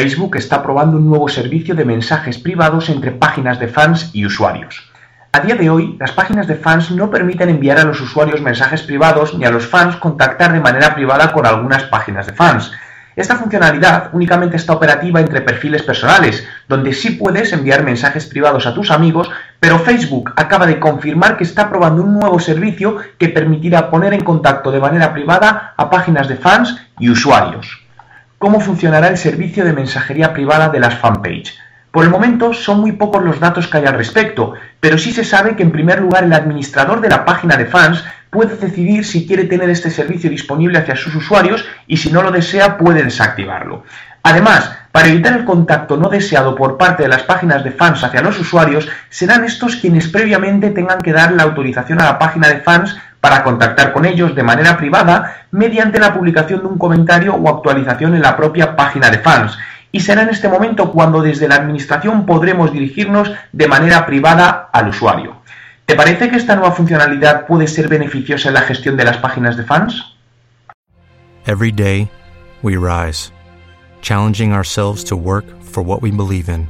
Facebook está probando un nuevo servicio de mensajes privados entre páginas de fans y usuarios. A día de hoy, las páginas de fans no permiten enviar a los usuarios mensajes privados ni a los fans contactar de manera privada con algunas páginas de fans. Esta funcionalidad únicamente está operativa entre perfiles personales, donde sí puedes enviar mensajes privados a tus amigos, pero Facebook acaba de confirmar que está probando un nuevo servicio que permitirá poner en contacto de manera privada a páginas de fans y usuarios cómo funcionará el servicio de mensajería privada de las fanpage. Por el momento son muy pocos los datos que hay al respecto, pero sí se sabe que en primer lugar el administrador de la página de fans puede decidir si quiere tener este servicio disponible hacia sus usuarios y si no lo desea puede desactivarlo. Además, para evitar el contacto no deseado por parte de las páginas de fans hacia los usuarios, serán estos quienes previamente tengan que dar la autorización a la página de fans para contactar con ellos de manera privada mediante la publicación de un comentario o actualización en la propia página de fans. Y será en este momento cuando desde la administración podremos dirigirnos de manera privada al usuario. ¿Te parece que esta nueva funcionalidad puede ser beneficiosa en la gestión de las páginas de fans? Every day, we rise, challenging ourselves to work for what we believe in.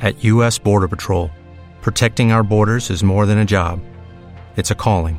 At U.S. Border Patrol, protecting our borders is more than a job, it's a calling.